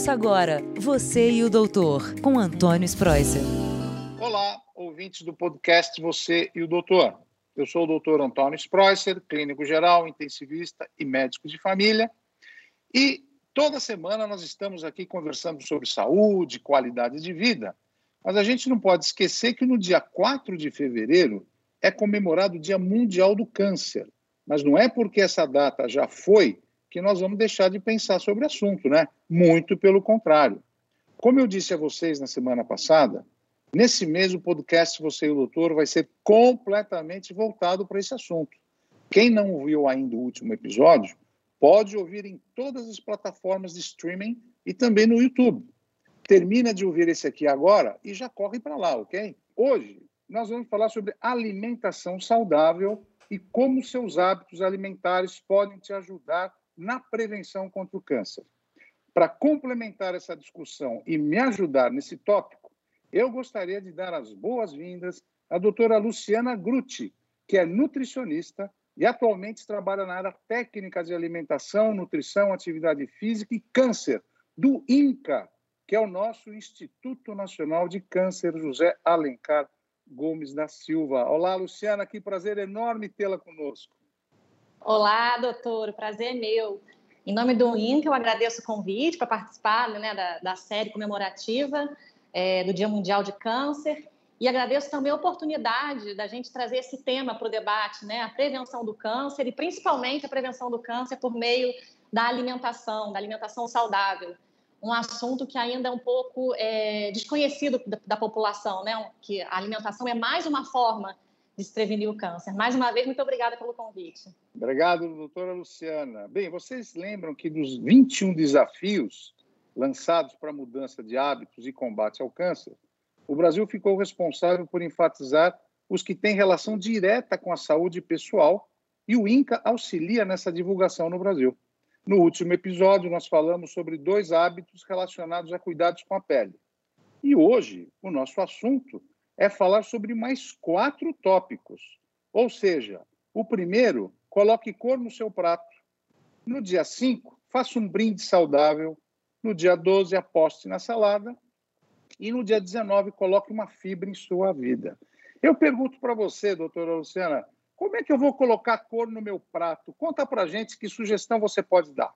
Ouça agora Você e o Doutor, com Antônio Spreuser. Olá, ouvintes do podcast Você e o Doutor. Eu sou o doutor Antônio Spreuser, clínico geral, intensivista e médico de família. E toda semana nós estamos aqui conversando sobre saúde, qualidade de vida. Mas a gente não pode esquecer que no dia 4 de fevereiro é comemorado o Dia Mundial do Câncer. Mas não é porque essa data já foi que nós vamos deixar de pensar sobre o assunto, né? Muito pelo contrário. Como eu disse a vocês na semana passada, nesse mês o podcast Você e o Doutor vai ser completamente voltado para esse assunto. Quem não ouviu ainda o último episódio, pode ouvir em todas as plataformas de streaming e também no YouTube. Termina de ouvir esse aqui agora e já corre para lá, ok? Hoje nós vamos falar sobre alimentação saudável e como seus hábitos alimentares podem te ajudar na prevenção contra o câncer. Para complementar essa discussão e me ajudar nesse tópico, eu gostaria de dar as boas-vindas à doutora Luciana Grutti, que é nutricionista e atualmente trabalha na área técnica de alimentação, nutrição, atividade física e câncer, do INCA, que é o nosso Instituto Nacional de Câncer José Alencar Gomes da Silva. Olá, Luciana, que prazer enorme tê-la conosco. Olá, doutor, o prazer é meu. Em nome do INCA, eu agradeço o convite para participar né, da, da, série comemorativa é, do Dia Mundial de Câncer e agradeço também a oportunidade da gente trazer esse tema para o debate, né, a prevenção do câncer e principalmente a prevenção do câncer por meio da alimentação, da alimentação saudável. Um assunto que ainda é um pouco é, desconhecido da, da população, né? Que a alimentação é mais uma forma de se prevenir o câncer. Mais uma vez, muito obrigada pelo convite. Obrigado, doutora Luciana. Bem, vocês lembram que dos 21 desafios lançados para mudança de hábitos e combate ao câncer, o Brasil ficou responsável por enfatizar os que têm relação direta com a saúde pessoal e o INCA auxilia nessa divulgação no Brasil. No último episódio, nós falamos sobre dois hábitos relacionados a cuidados com a pele. E hoje, o nosso assunto é falar sobre mais quatro tópicos. Ou seja, o primeiro, coloque cor no seu prato. No dia 5, faça um brinde saudável. No dia 12, aposte na salada. E no dia 19, coloque uma fibra em sua vida. Eu pergunto para você, doutora Luciana, como é que eu vou colocar cor no meu prato? Conta para gente que sugestão você pode dar.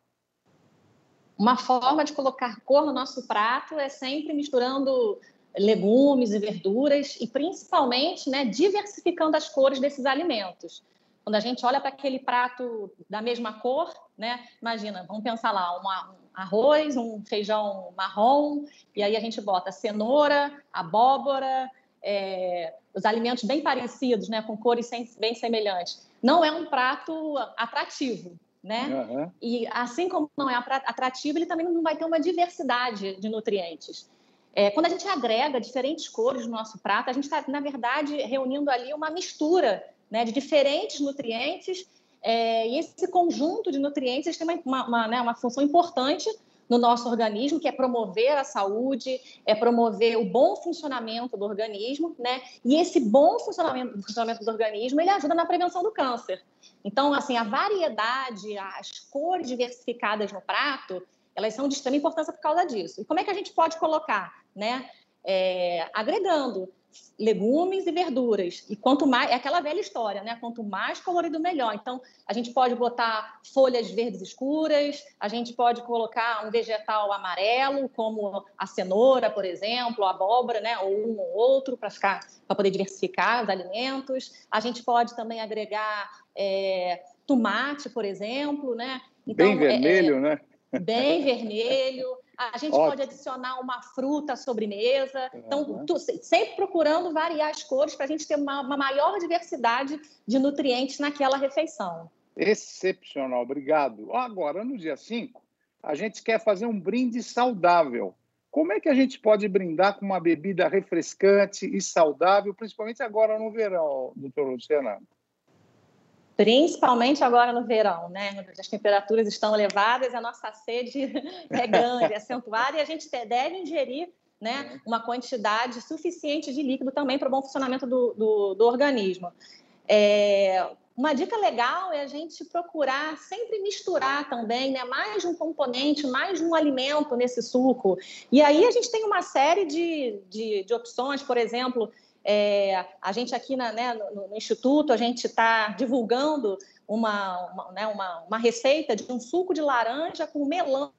Uma forma de colocar cor no nosso prato é sempre misturando legumes e verduras e principalmente né, diversificando as cores desses alimentos. Quando a gente olha para aquele prato da mesma cor, né, imagina, vamos pensar lá, um arroz, um feijão marrom, e aí a gente bota cenoura, abóbora, é, os alimentos bem parecidos, né, com cores bem semelhantes. Não é um prato atrativo, né? Uhum. E assim como não é atrativo, ele também não vai ter uma diversidade de nutrientes. É, quando a gente agrega diferentes cores no nosso prato, a gente está, na verdade, reunindo ali uma mistura né, de diferentes nutrientes, é, e esse conjunto de nutrientes tem uma, uma, uma, né, uma função importante no nosso organismo, que é promover a saúde, é promover o bom funcionamento do organismo, né? E esse bom funcionamento, funcionamento do organismo, ele ajuda na prevenção do câncer. Então, assim, a variedade, as cores diversificadas no prato, elas são de extrema importância por causa disso. E como é que a gente pode colocar, né? É, agregando legumes e verduras. E quanto mais, é aquela velha história, né? Quanto mais colorido, melhor. Então, a gente pode botar folhas verdes escuras, a gente pode colocar um vegetal amarelo, como a cenoura, por exemplo, a abóbora, né? Ou um ou outro, para ficar para poder diversificar os alimentos. A gente pode também agregar é, tomate, por exemplo, né? Então, Bem vermelho, é, né? Bem vermelho. A gente Ótimo. pode adicionar uma fruta à sobremesa. Então, tu, sempre procurando variar as cores para a gente ter uma, uma, maior diversidade de nutrientes naquela refeição. Excepcional, obrigado. Agora, no dia 5, a gente quer fazer um brinde saudável. Como é que a gente pode brindar com uma bebida refrescante e saudável, principalmente agora no verão, doutor Luciana? Principalmente agora no verão, né? As temperaturas estão elevadas, a nossa sede é grande, é acentuada e a gente deve ingerir né, uma quantidade suficiente de líquido também para o bom funcionamento do, do, do organismo. É, uma dica legal é a gente procurar sempre misturar também, né? Mais um componente, mais um alimento nesse suco. E aí a gente tem uma série de, de, de opções, por exemplo, é, a gente aqui na, né, no, no, Instituto, a gente está divulgando uma, uma, né, uma, uma receita de um suco de laranja com melão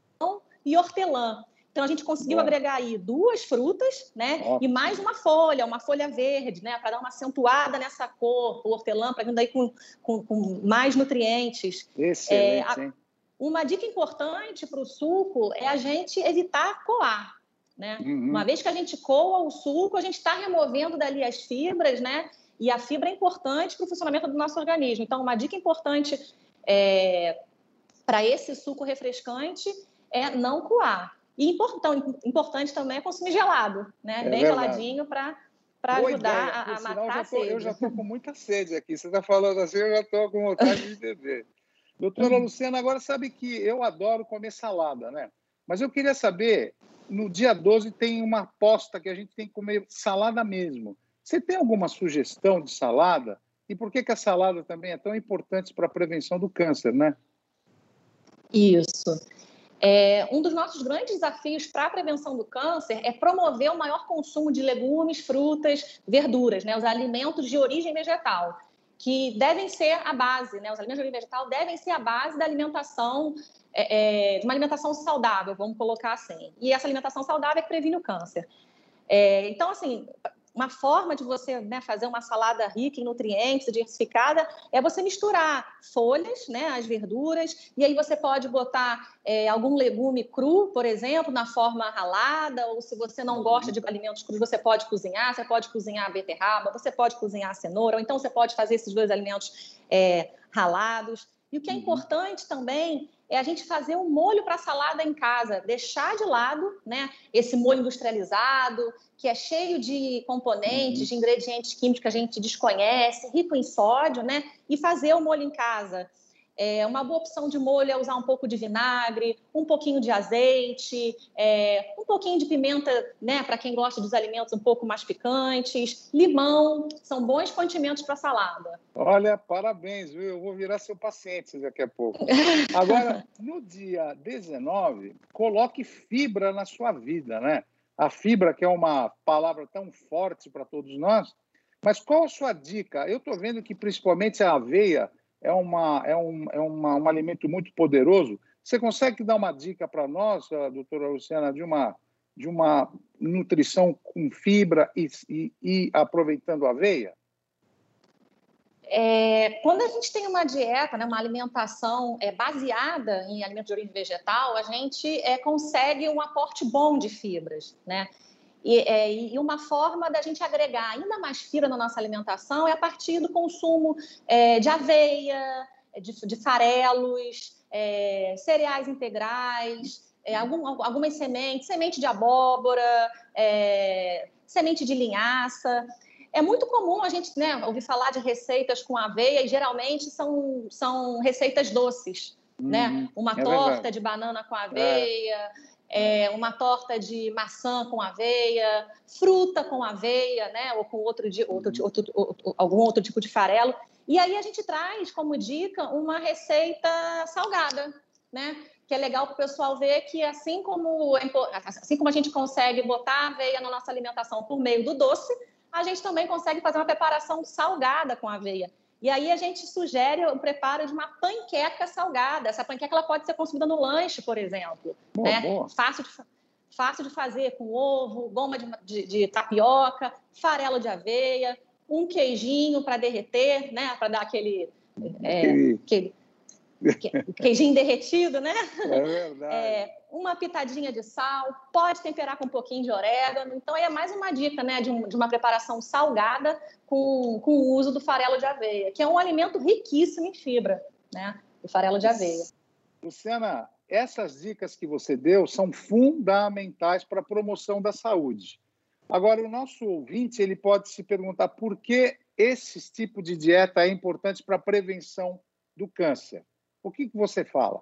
e hortelã. Então a gente conseguiu agregar aí duas frutas, né? E mais uma folha, uma folha verde, né? Para dar uma acentuada nessa cor, o hortelã, para vir daí com, com, com, mais nutrientes. Excelente, é, a, uma dica importante para o suco é a gente evitar coar. Né? Uhum. Uma vez que a gente coa o suco, a gente está removendo dali as fibras, né? E a fibra é importante para o funcionamento do nosso organismo. Então, uma dica importante é, para esse suco refrescante é não coar. E então, importante também é consumir gelado, né? É Bem verdade. geladinho para para ajudar ideia, a, a matar a sede. Eu já estou com muita sede aqui. Você está falando assim, eu já estou com vontade de beber. Doutora Luciana, agora sabe que eu adoro comer salada, né? Mas eu queria saber, no dia 12 tem uma aposta que a gente tem que comer salada mesmo. Você tem alguma sugestão de salada? E por que, que a salada também é tão importante para a prevenção do câncer, né? Isso. É, um dos nossos grandes desafios para a prevenção do câncer é promover o maior consumo de legumes, frutas, verduras, né, os alimentos de origem vegetal, que devem ser a base, né, os alimentos de origem vegetal devem ser a base da alimentação, é, é, de uma alimentação saudável, vamos colocar assim. E essa alimentação saudável é que previne o câncer. É, então, assim, uma forma de você né, fazer uma salada rica em nutrientes, diversificada, é você misturar folhas, né, as verduras, e aí você pode botar é, algum legume cru, por exemplo, na forma ralada, ou se você não gosta de alimentos crus, você pode cozinhar, você pode cozinhar a beterraba, você pode cozinhar a cenoura, ou então você pode fazer esses dois alimentos é, ralados. E o que é uhum. importante também é a gente fazer um molho para salada em casa, deixar de lado né, esse molho industrializado, que é cheio de componentes, uhum. de ingredientes químicos que a gente desconhece, rico em sódio, né, e fazer o molho em casa. É, uma boa opção de molho é usar um pouco de vinagre, um pouquinho de azeite, é, um pouquinho de pimenta, né, para quem gosta dos alimentos um pouco mais picantes, limão, são bons condimentos para salada. Olha, parabéns, viu? Eu vou virar seu paciente daqui a pouco. Agora, no dia 19, coloque fibra na sua vida, né? A fibra, que é uma palavra tão forte para todos nós, mas qual a sua dica? Eu estou vendo que principalmente a aveia é, uma, é, um, é uma, um alimento muito poderoso. Você consegue dar uma dica para nós, doutora Luciana, de uma, de uma nutrição com fibra e, e, e aproveitando a aveia? É, quando a gente tem uma dieta, né, uma alimentação é, baseada em alimentos de origem vegetal, a gente é, consegue um aporte bom de fibras, né? E, é, e, uma forma da gente agregar ainda mais fibra na nossa alimentação é a partir do consumo é, de aveia, de, de farelos, é, cereais integrais, é, algum, algumas sementes, semente de abóbora, é, semente de linhaça. É muito comum a gente né, ouvir falar de receitas com aveia e geralmente são, são receitas doces. né? Uhum. Uma é torta verdade. de banana com aveia, é, uma torta de maçã com aveia, fruta com aveia, né? Ou com outro, outro, uhum. outro, outro, algum outro tipo de farelo. E aí a gente traz como dica uma receita salgada, né? Que é legal para o pessoal ver que assim como, é assim como a gente consegue botar aveia na nossa alimentação por meio do doce, a gente também consegue fazer uma preparação salgada com aveia. E aí a gente sugere o preparo de uma panqueca salgada. Essa panqueca ela pode ser consumida no lanche, por exemplo. Boa, né? boa. Fácil, de, fácil de fazer com ovo, goma de, de, de tapioca, farelo de aveia, um queijinho para derreter, né? Para dar aquele, é, aquele queijinho derretido, né? É verdade. É, uma pitadinha de sal, pode temperar com um pouquinho de orégano. Então, é mais uma dica, né, de, um, de uma preparação salgada com, com o uso do farelo de aveia, que é um alimento riquíssimo em fibra, né? O farelo de aveia. Luciana, essas dicas que você deu são fundamentais para a promoção da saúde. Agora, o nosso ouvinte ele pode se perguntar por que esse tipo de dieta é importante para a prevenção do câncer. O que, que você fala?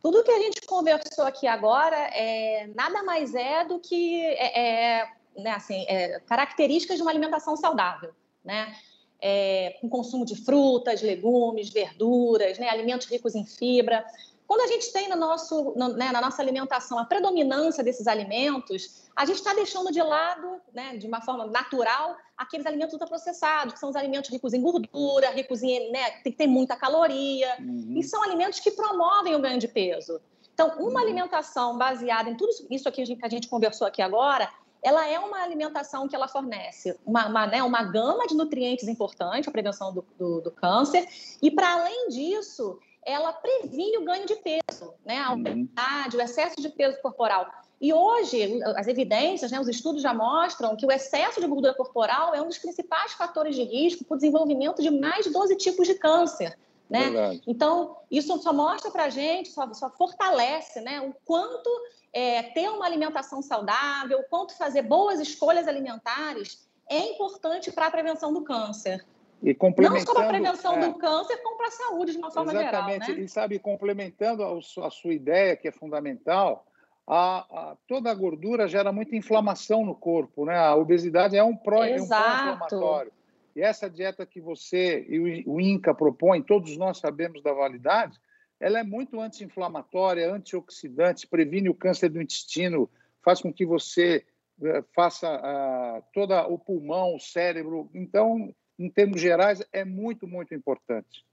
Tudo que a gente conversou aqui agora é nada mais é do que é, é, né, assim, é, características de uma alimentação saudável, né? é, com consumo de frutas, legumes, verduras, né, alimentos ricos em fibra. Quando a gente tem no nosso, no, né, na nossa alimentação a predominância desses alimentos, a gente está deixando de lado, né, de uma forma natural, aqueles alimentos ultraprocessados, que são os alimentos ricos em gordura, ricos em, né, tem que ter muita caloria, uhum. e são alimentos que promovem o ganho de peso. Então, uma uhum. alimentação baseada em tudo isso aqui que a gente conversou aqui agora, ela é uma alimentação que ela fornece uma, uma, né, uma gama de nutrientes importante, a prevenção do, do, do câncer, e para além disso, ela previne o ganho de peso, né? A uhum. obesidade, o excesso de peso corporal. E hoje, as evidências, né, os estudos já mostram que o excesso de gordura corporal é um dos principais fatores de risco para o desenvolvimento de mais de 12 tipos de câncer. Né? Então, isso só mostra para a gente, só, só, fortalece né, o quanto é, ter uma alimentação saudável, o quanto fazer boas escolhas alimentares é importante para a prevenção do câncer. E complementando, Não só para a prevenção é, do câncer, como para a saúde de uma forma exatamente, geral. Né? E sabe, complementando a, a, sua ideia, que é fundamental, a, a, toda a gordura gera muita inflamação no corpo, né? A obesidade é um pró-inflamatório. Um e essa dieta que você e o, o INCA propõe, todos nós sabemos da validade, ela é muito anti-inflamatória, antioxidante, previne o câncer do intestino, faz com que você eh, faça uh, todo o pulmão, o cérebro. Então, em termos gerais, é muito, muito importante.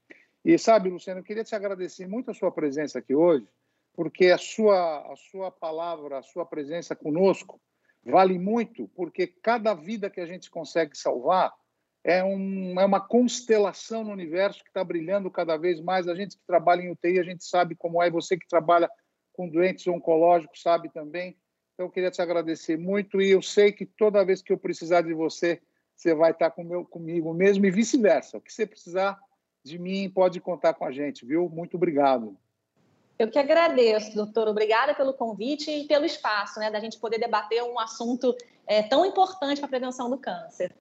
E sabe, Luciano, eu queria te agradecer muito a sua presença aqui hoje, porque a sua, a sua palavra, a sua presença conosco vale muito, porque cada vida que a gente consegue salvar é, um, é uma constelação no universo que está brilhando cada vez mais. A gente que trabalha em UTI, a gente sabe como é. Você que trabalha com doentes oncológicos sabe também. Então, eu queria te agradecer muito e eu sei que toda vez que eu precisar de você, você vai estar com meu, comigo mesmo e vice-versa. O que você precisar de mim, pode contar com a gente, viu? Muito obrigado. Eu que agradeço, doutor. Obrigada pelo convite e pelo espaço, né, da gente poder debater um assunto é, tão importante para a prevenção do câncer.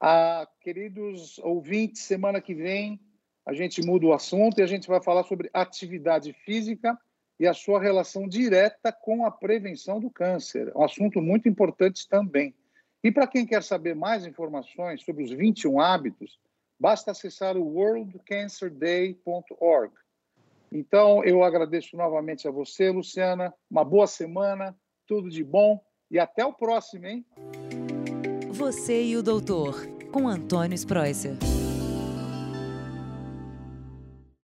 Ah, queridos ouvintes, semana que vem a gente muda o assunto e a gente vai falar sobre atividade física e a sua relação direta com a prevenção do câncer. Um assunto muito importante também. E para quem quer saber mais informações sobre os 21 hábitos, basta acessar o worldcancerday.org. Então, eu agradeço novamente a você, Luciana. Uma boa semana, tudo de bom e até o próximo, hein? Você e o doutor, com Antônio Spreuser.